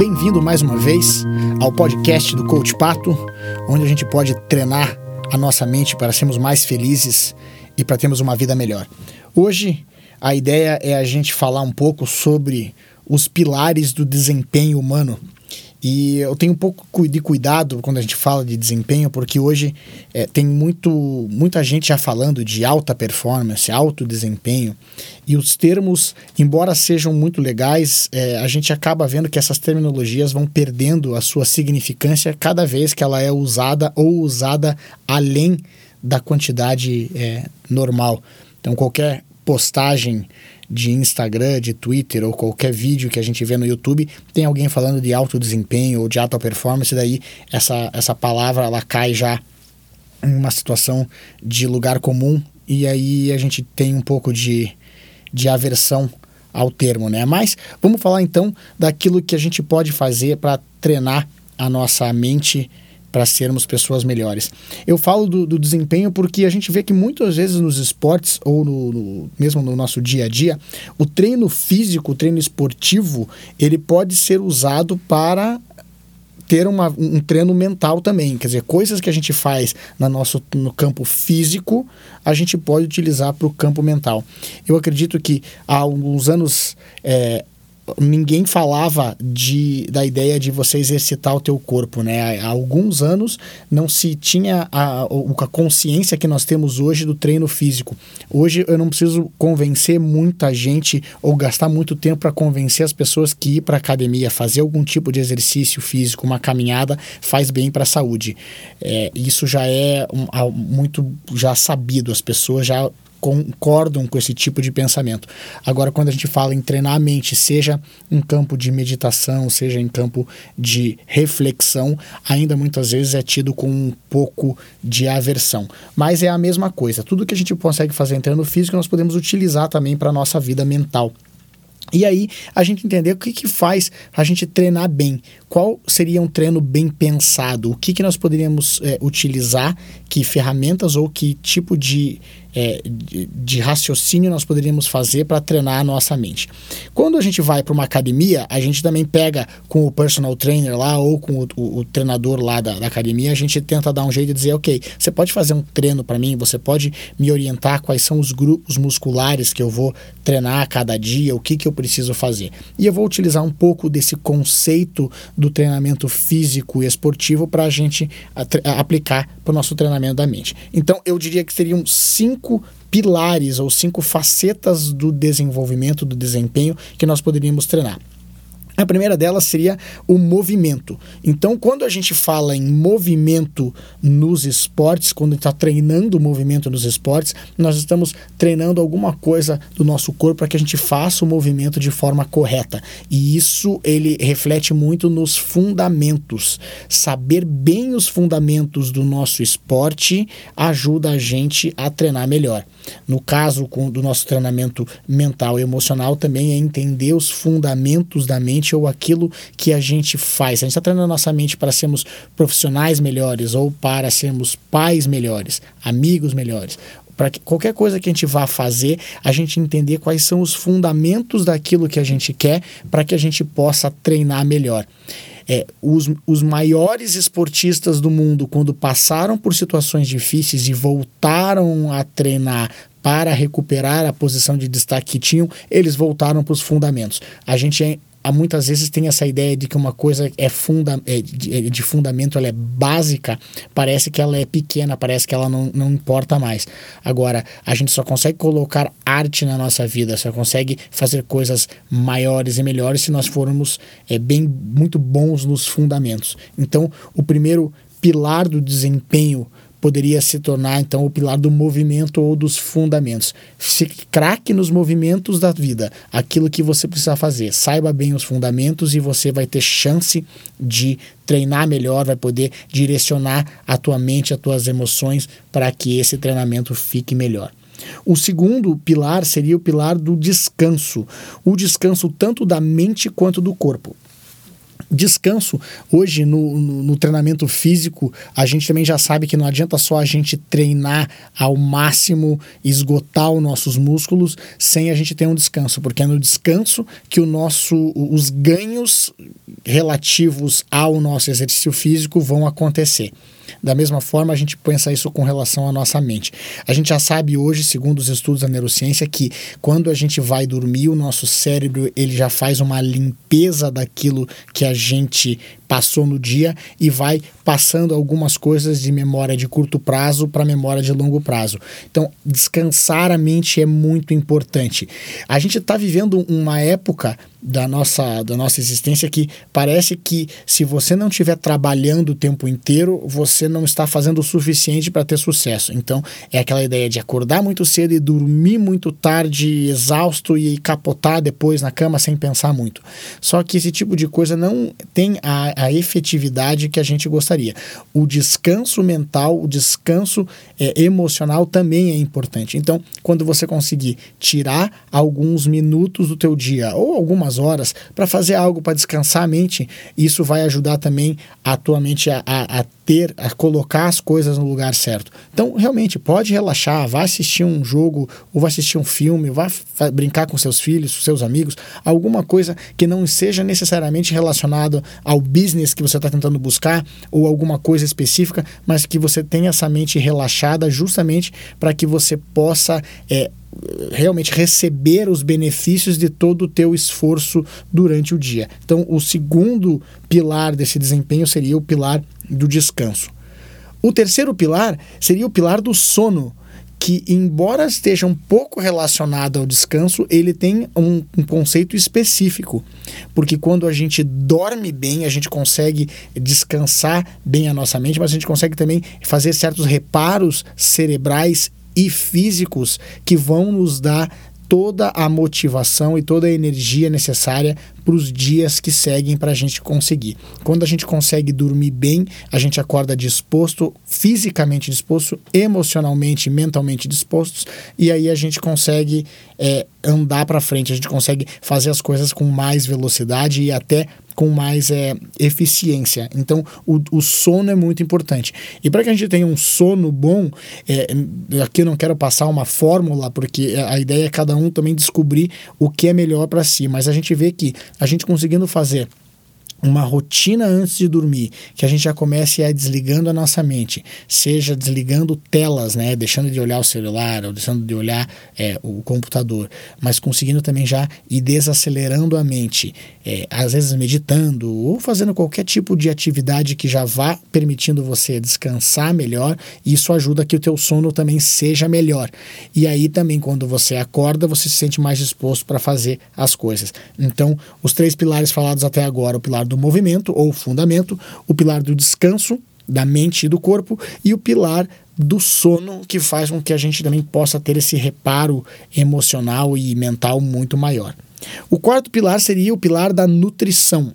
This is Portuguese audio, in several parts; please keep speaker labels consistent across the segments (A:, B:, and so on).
A: Bem-vindo mais uma vez ao podcast do Coach Pato, onde a gente pode treinar a nossa mente para sermos mais felizes e para termos uma vida melhor. Hoje, a ideia é a gente falar um pouco sobre os pilares do desempenho humano e eu tenho um pouco de cuidado quando a gente fala de desempenho, porque hoje é, tem muito, muita gente já falando de alta performance, alto desempenho, e os termos, embora sejam muito legais, é, a gente acaba vendo que essas terminologias vão perdendo a sua significância cada vez que ela é usada ou usada além da quantidade é, normal. Então, qualquer postagem de Instagram, de Twitter ou qualquer vídeo que a gente vê no YouTube, tem alguém falando de alto desempenho ou de alta performance, daí essa, essa palavra ela cai já em uma situação de lugar comum e aí a gente tem um pouco de, de aversão ao termo, né? Mas vamos falar então daquilo que a gente pode fazer para treinar a nossa mente para sermos pessoas melhores. Eu falo do, do, desempenho porque a gente vê que muitas vezes nos esportes ou no, no, mesmo no nosso dia a dia, o treino físico, o treino esportivo, ele pode ser usado para ter uma, um treino mental também. Quer dizer, coisas que a gente faz no nosso, no campo físico, a gente pode utilizar para o campo mental. Eu acredito que há alguns anos é, ninguém falava de, da ideia de você exercitar o teu corpo, né? Há alguns anos não se tinha a, a consciência que nós temos hoje do treino físico. Hoje eu não preciso convencer muita gente ou gastar muito tempo para convencer as pessoas que ir para academia, fazer algum tipo de exercício físico, uma caminhada, faz bem para a saúde. É, isso já é um, muito já sabido, as pessoas já concordam com esse tipo de pensamento. Agora, quando a gente fala em treinar a mente, seja em campo de meditação, seja em campo de reflexão, ainda muitas vezes é tido com um pouco de aversão. Mas é a mesma coisa. Tudo que a gente consegue fazer em treino físico, nós podemos utilizar também para a nossa vida mental. E aí a gente entender o que, que faz a gente treinar bem. Qual seria um treino bem pensado? O que, que nós poderíamos é, utilizar? Que ferramentas ou que tipo de é, de, de, raciocínio nós poderíamos fazer para treinar a nossa mente. Quando a gente vai para uma academia, a gente também pega com o personal trainer lá ou com o, o, o treinador lá da, da, academia, a gente tenta dar um jeito de dizer, ok, você pode fazer um treino para mim, você pode me orientar quais são os grupos musculares que eu vou treinar a cada dia, o que, que eu preciso fazer. E eu vou utilizar um pouco desse conceito do treinamento físico e esportivo para a gente aplicar para o nosso treinamento da mente. Então, eu diria que seriam cinco pilares ou cinco facetas do desenvolvimento, do desempenho que nós poderíamos treinar. A primeira delas seria o movimento. Então, quando a gente fala em movimento nos esportes, quando está treinando o movimento nos esportes, nós estamos treinando alguma coisa do nosso corpo para que a gente faça o movimento de forma correta. E isso ele reflete muito nos fundamentos. Saber bem os fundamentos do nosso esporte ajuda a gente a treinar melhor. No caso com, do nosso treinamento mental e emocional, também é entender os fundamentos da mente ou aquilo que a gente faz. A gente está treinando a nossa mente para sermos profissionais melhores ou para sermos pais melhores, amigos melhores para que qualquer coisa que a gente vá fazer, a gente entender quais são os fundamentos daquilo que a gente quer para que a gente possa treinar melhor. É, os, os maiores esportistas do mundo, quando passaram por situações difíceis e voltaram a treinar para recuperar a posição de destaque que tinham, eles voltaram para os fundamentos. A gente é há muitas vezes tem essa ideia de que uma coisa é, funda, é de, é de, fundamento, ela é básica, parece que ela é pequena, parece que ela não, não importa mais. Agora, a gente só consegue colocar arte na nossa vida, só consegue fazer coisas maiores e melhores se nós formos é, bem muito bons nos fundamentos. Então, o primeiro pilar do desempenho poderia se tornar então o pilar do movimento ou dos fundamentos. Se craque nos movimentos da vida, aquilo que você precisa fazer. Saiba bem os fundamentos e você vai ter chance de treinar melhor, vai poder direcionar a tua mente, as tuas emoções para que esse treinamento fique melhor. O segundo pilar seria o pilar do descanso, o descanso tanto da mente quanto do corpo. Descanso, hoje no, no, no, treinamento físico, a gente também já sabe que não adianta só a gente treinar ao máximo, esgotar os nossos músculos, sem a gente ter um descanso, porque é no descanso que o nosso, os ganhos relativos ao nosso exercício físico vão acontecer. Da mesma forma, a gente pensa isso com relação à nossa mente. A gente já sabe hoje, segundo os estudos da neurociência, que quando a gente vai dormir, o nosso cérebro ele já faz uma limpeza daquilo que a gente passou no dia e vai passando algumas coisas de memória de curto prazo para memória de longo prazo. Então, descansar a mente é muito importante. A gente está vivendo uma época da nossa, da nossa existência que parece que se você não estiver trabalhando o tempo inteiro, você não está fazendo o suficiente para ter sucesso. Então, é aquela ideia de acordar muito cedo e dormir muito tarde, exausto e capotar depois na cama sem pensar muito. Só que esse tipo de coisa não tem a, a efetividade que a gente gostaria. O descanso mental, o descanso é, emocional também é importante. Então, quando você conseguir tirar alguns minutos do teu dia ou algumas horas para fazer algo para descansar a mente, isso vai ajudar também a tua mente a, a, a ter, a colocar as coisas no lugar certo. Então, realmente, pode relaxar, vai assistir um jogo, ou vai assistir um filme, vai brincar com seus filhos, com seus amigos, alguma coisa que não seja necessariamente relacionado ao business que você está tentando buscar, ou alguma coisa específica, mas que você tenha essa mente relaxada justamente para que você possa é, realmente receber os benefícios de todo o teu esforço durante o dia. Então, o segundo pilar desse desempenho seria o pilar do descanso. O terceiro pilar seria o pilar do sono, que, embora esteja um pouco relacionado ao descanso, ele tem um, um, conceito específico. Porque quando a gente dorme bem, a gente consegue descansar bem a nossa mente, mas a gente consegue também fazer certos reparos cerebrais e físicos que vão nos dar toda a motivação e toda a energia necessária para os dias que seguem para a gente conseguir. Quando a gente consegue dormir bem, a gente acorda disposto, fisicamente disposto, emocionalmente, mentalmente dispostos, e aí a gente consegue é, andar para frente, a gente consegue fazer as coisas com mais velocidade e até com mais é, eficiência. Então, o, o, sono é muito importante. E para que a gente tenha um sono bom, é, aqui eu não quero passar uma fórmula, porque a ideia é cada um também descobrir o que é melhor para si. Mas a gente vê que a gente conseguindo fazer uma rotina antes de dormir, que a gente já comece a desligando a nossa mente, seja desligando telas, né, deixando de olhar o celular ou deixando de olhar é, o computador, mas conseguindo também já ir desacelerando a mente, é, às vezes meditando ou fazendo qualquer tipo de atividade que já vá permitindo você descansar melhor, isso ajuda que o teu sono também seja melhor. E aí também quando você acorda, você se sente mais disposto para fazer as coisas. Então, os três pilares falados até agora, o pilar do movimento ou fundamento, o pilar do descanso da mente e do corpo e o pilar do sono que faz com que a gente também possa ter esse reparo emocional e mental muito maior. O quarto pilar seria o pilar da nutrição,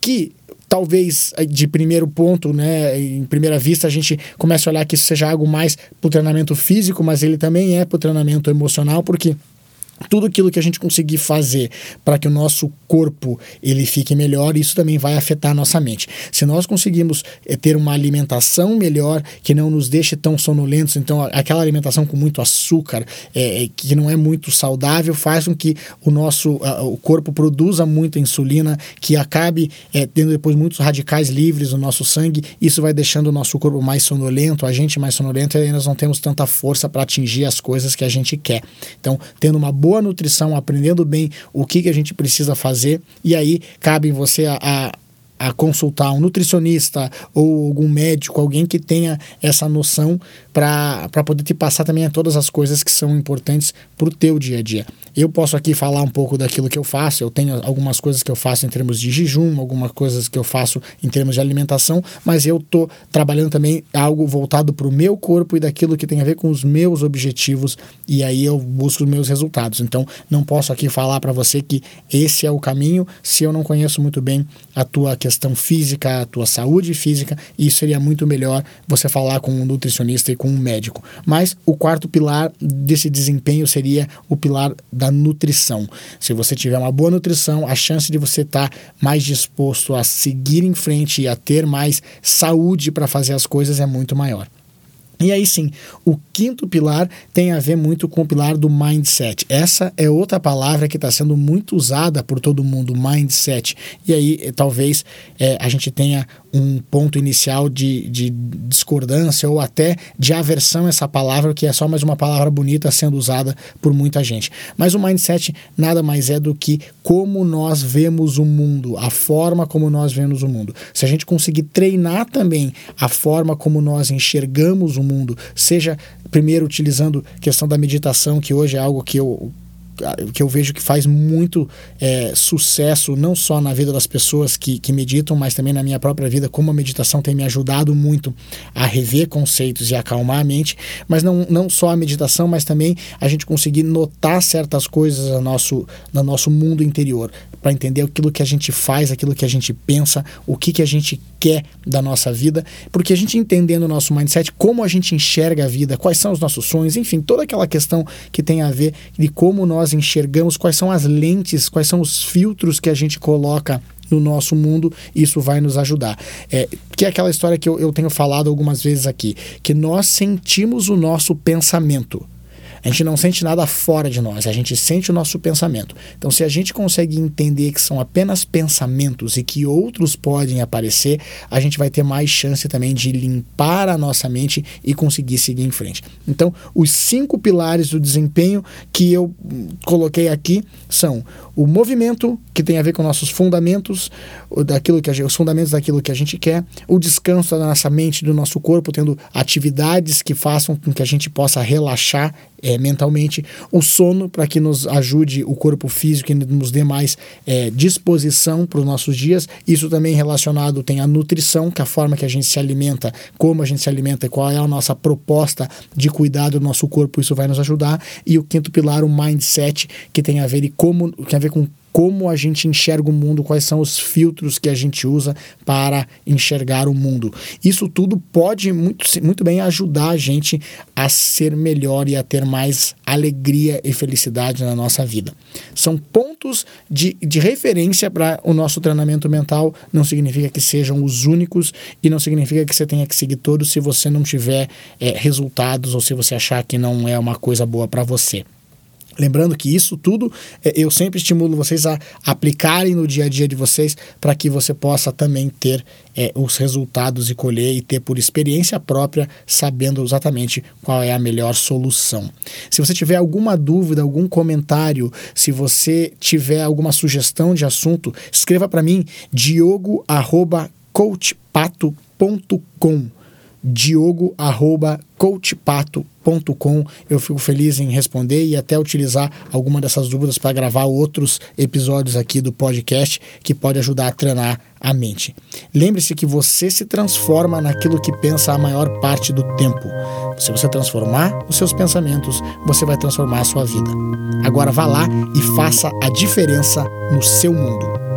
A: que talvez de primeiro ponto, né, em primeira vista a gente comece a olhar que isso seja algo mais para o treinamento físico, mas ele também é para o treinamento emocional, porque tudo aquilo que a gente conseguir fazer para que o nosso corpo ele fique melhor, isso também vai afetar a nossa mente. Se nós conseguimos é, ter uma alimentação melhor, que não nos deixe tão sonolentos, então aquela alimentação com muito açúcar, é, que não é muito saudável, faz com que o nosso o corpo produza muita insulina, que acabe é, tendo depois muitos radicais livres no nosso sangue, isso vai deixando o nosso corpo mais sonolento, a gente mais sonolento, e aí nós não temos tanta força para atingir as coisas que a gente quer. Então, tendo uma boa boa nutrição, aprendendo bem o que, que a gente precisa fazer, e aí cabe em você a, a a consultar um nutricionista ou algum médico, alguém que tenha essa noção para poder te passar também todas as coisas que são importantes para o teu dia a dia. Eu posso aqui falar um pouco daquilo que eu faço, eu tenho algumas coisas que eu faço em termos de jejum, algumas coisas que eu faço em termos de alimentação, mas eu estou trabalhando também algo voltado para o meu corpo e daquilo que tem a ver com os meus objetivos, e aí eu busco os meus resultados. Então, não posso aqui falar para você que esse é o caminho se eu não conheço muito bem a tua questão questão física, a tua saúde física, e isso seria muito melhor você falar com um nutricionista e com um médico. Mas o quarto pilar desse desempenho seria o pilar da nutrição. Se você tiver uma boa nutrição, a chance de você estar tá mais disposto a seguir em frente e a ter mais saúde para fazer as coisas é muito maior. E aí sim, o quinto pilar tem a ver muito com o pilar do mindset. Essa é outra palavra que está sendo muito usada por todo mundo, mindset. E aí eh, talvez é, a gente tenha um ponto inicial de, de discordância ou até de aversão a essa palavra, que é só mais uma palavra bonita sendo usada por muita gente. Mas o mindset nada mais é do que como nós vemos o mundo, a forma como nós vemos o mundo. Se a gente conseguir treinar também a forma como nós enxergamos o mundo, seja primeiro utilizando a questão da meditação, que hoje é algo que eu que eu vejo que faz muito é, sucesso, não só na vida das pessoas que, que meditam, mas também na minha própria vida, como a meditação tem me ajudado muito a rever conceitos e acalmar a mente, mas não, não só a meditação, mas também a gente conseguir notar certas coisas no nosso, no nosso mundo interior, para entender aquilo que a gente faz, aquilo que a gente pensa, o que, que a gente quer da nossa vida, porque a gente entendendo o nosso mindset, como a gente enxerga a vida, quais são os nossos sonhos, enfim, toda aquela questão que tem a ver de como nós nós enxergamos, quais são as lentes, quais são os filtros que a gente coloca no nosso mundo, isso vai nos ajudar. É, que é aquela história que eu, eu tenho falado algumas vezes aqui, que nós sentimos o nosso pensamento. A gente não sente nada fora de nós, a gente sente o nosso pensamento. Então, se a gente consegue entender que são apenas pensamentos e que outros podem aparecer, a gente vai ter mais chance também de limpar a nossa mente e conseguir seguir em frente. Então, os cinco pilares do desempenho que eu coloquei aqui são o movimento, que tem a ver com nossos fundamentos, daquilo que gente, os fundamentos daquilo que a gente quer, o descanso da nossa mente, do nosso corpo, tendo atividades que façam com que a gente possa relaxar é, mentalmente, o sono para que nos ajude o corpo físico e nos dê mais é, disposição para os nossos dias. Isso também relacionado tem a nutrição, que é a forma que a gente se alimenta, como a gente se alimenta, qual é a nossa proposta de cuidado do nosso corpo, isso vai nos ajudar. E o quinto pilar, o mindset, que tem a ver e como tem a ver com como a gente enxerga o mundo, quais são os filtros que a gente usa para enxergar o mundo. Isso tudo pode muito, muito bem ajudar a gente a ser melhor e a ter mais alegria e felicidade na nossa vida. São pontos de, de referência para o nosso treinamento mental, não significa que sejam os únicos e não significa que você tenha que seguir todos se você não tiver é, resultados ou se você achar que não é uma coisa boa para você. Lembrando que isso tudo é, eu sempre estimulo vocês a aplicarem no dia a dia de vocês para que você possa também ter é, os resultados e colher e ter por experiência própria, sabendo exatamente qual é a melhor solução. Se você tiver alguma dúvida, algum comentário, se você tiver alguma sugestão de assunto, escreva para mim diogo@coachpato.com diogo@coachpato.com. Eu fico feliz em responder e até utilizar alguma dessas dúvidas para gravar outros episódios aqui do podcast que pode ajudar a treinar a mente. Lembre-se que você se transforma naquilo que pensa a maior parte do tempo. Se você transformar os seus pensamentos, você vai transformar a sua vida. Agora vá lá e faça a diferença no seu mundo.